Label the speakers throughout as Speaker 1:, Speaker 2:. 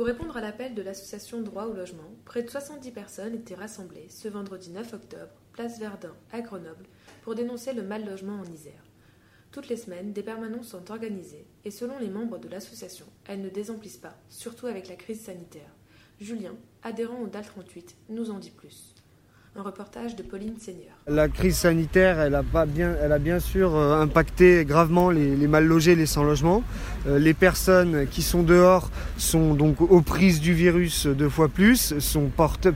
Speaker 1: Pour répondre à l'appel de l'association Droit au logement, près de 70 personnes étaient rassemblées ce vendredi 9 octobre, place Verdun, à Grenoble, pour dénoncer le mal logement en Isère. Toutes les semaines, des permanences sont organisées et selon les membres de l'association, elles ne désemplissent pas, surtout avec la crise sanitaire. Julien, adhérent au DAL 38, nous en dit plus. Un reportage de Pauline Seigneur.
Speaker 2: La crise sanitaire, elle a, bien, sûr euh, impacté gravement les, les mal logés, les sans logement. Euh, les personnes qui sont dehors sont donc aux prises du virus deux fois plus,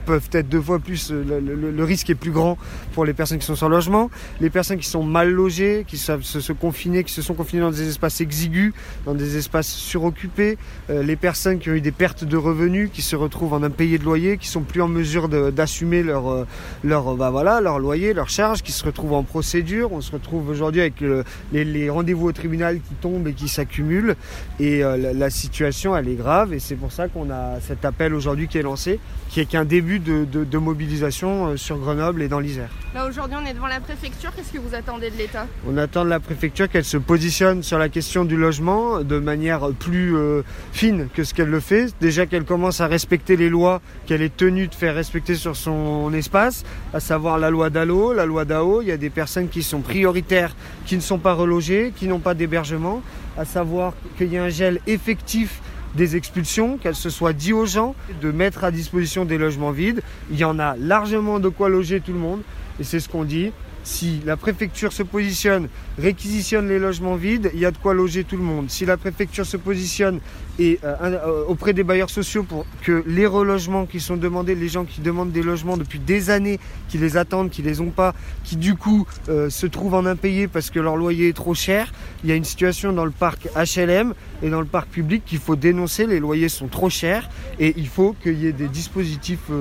Speaker 2: peuvent être deux fois plus, euh, le, risque est plus grand pour les personnes qui sont sans logement. Les personnes qui sont mal logées, qui se, se qui se sont confinées dans des espaces exigus, dans des espaces suroccupés. Les personnes qui ont eu des pertes de revenus, qui se retrouvent en impayés de loyer, qui sont plus en mesure d'assumer leur, leur, bah voilà, leur loyer, leur charge, qui se retrouvent en procédure. On se retrouve aujourd'hui avec le- les, les rendez-vous au tribunal qui tombent et qui s'accumulent. Et euh, la, la situation, elle est grave. Et c'est pour ça qu'on a cet appel aujourd'hui qui est lancé, qui est qu'un début de, de- de mobilisation euh, sur Grenoble et dans l'Isère.
Speaker 3: Là aujourd'hui on est devant la préfecture, qu'est-ce que vous attendez de l'État?
Speaker 2: On attend de la préfecture qu'elle se positionne sur la question du logement de manière plus euh, fine que ce qu'elle le fait. Déjà qu'elle commence à respecter les lois qu'elle est tenue de faire respecter sur son espace, à savoir la loi d'Allo, la loi d'AO. Il y a des personnes qui sont prioritaires, qui ne sont pas relogées, qui n'ont pas d'hébergement, à savoir qu'il y a un gel effectif des expulsions, qu'elles se soient dit aux gens de mettre à disposition des logements vides. Il y en a largement de quoi loger tout le monde. Et c'est ce qu'on dit. Si la préfecture se positionne, réquisitionne les logements vides, il y a de quoi loger tout le monde. Si la préfecture se positionne et euh, euh, auprès des bailleurs sociaux pour que les relogements qui sont demandés, les gens qui demandent des logements depuis des années, qui les attendent, qui les ont pas, qui du coup euh, se trouvent en impayés parce que leur loyer est trop cher, il y a une situation dans le parc HLM et dans le parc public qu'il faut dénoncer. Les loyers sont trop chers et il faut qu'il y ait des dispositifs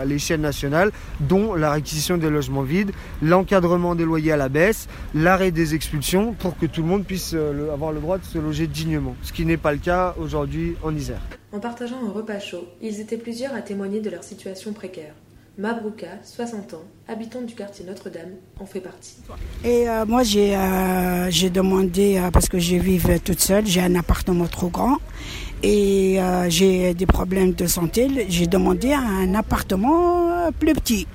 Speaker 2: à l'échelle nationale, dont la réquisition des logements vides, l'encadrement des loyers à la baisse, l'arrêt des expulsions pour que tout le monde puisse euh, le- avoir le droit de se loger dignement. Ce qui n'est pas le cas aujourd'hui en Isère.
Speaker 1: En partageant un repas chaud, ils étaient plusieurs à témoigner de leur situation précaire. Mabrouka, 60 ans, habitante du quartier Notre-Dame, en fait partie.
Speaker 4: Et euh, moi, j'ai euh, demandé, euh, parce que je vis toute seule, j'ai un appartement trop grand et euh, j'ai des problèmes de santé, j'ai demandé un appartement plus petit.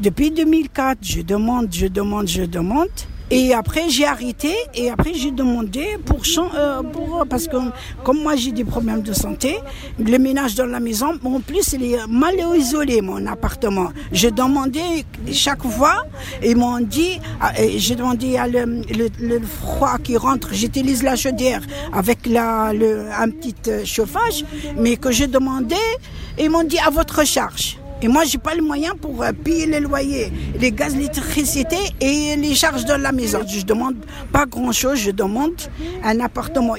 Speaker 4: Depuis 2004, je demande, je demande, je demande. Et après, j'ai arrêté et après, j'ai demandé pour, euh, parce que comme moi, j'ai des problèmes de santé, le ménage dans la maison, en plus, il est mal isolé, mon appartement. J'ai demandé chaque fois, ils m'ont dit, ah, j'ai demandé à le, froid qui rentre, j'utilise la chaudière avec la, un petit euh, chauffage, mais que j'ai demandé, ils m'ont dit à votre charge. Et moi, j'ai pas le moyen pour euh, payer les loyers, les gaz, l'électricité et les charges de la maison. Je demande pas grand-chose, je demande un appartement.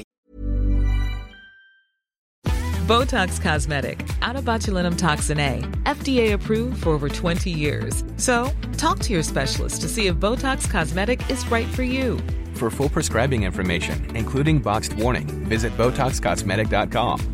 Speaker 5: Botox Cosmetic, out of botulinum toxin A, FDA approved for over 20 years. So, talk to your specialist to see if Botox Cosmetic is right for you.
Speaker 6: For full prescribing information, including boxed warning, visit BotoxCosmetic.com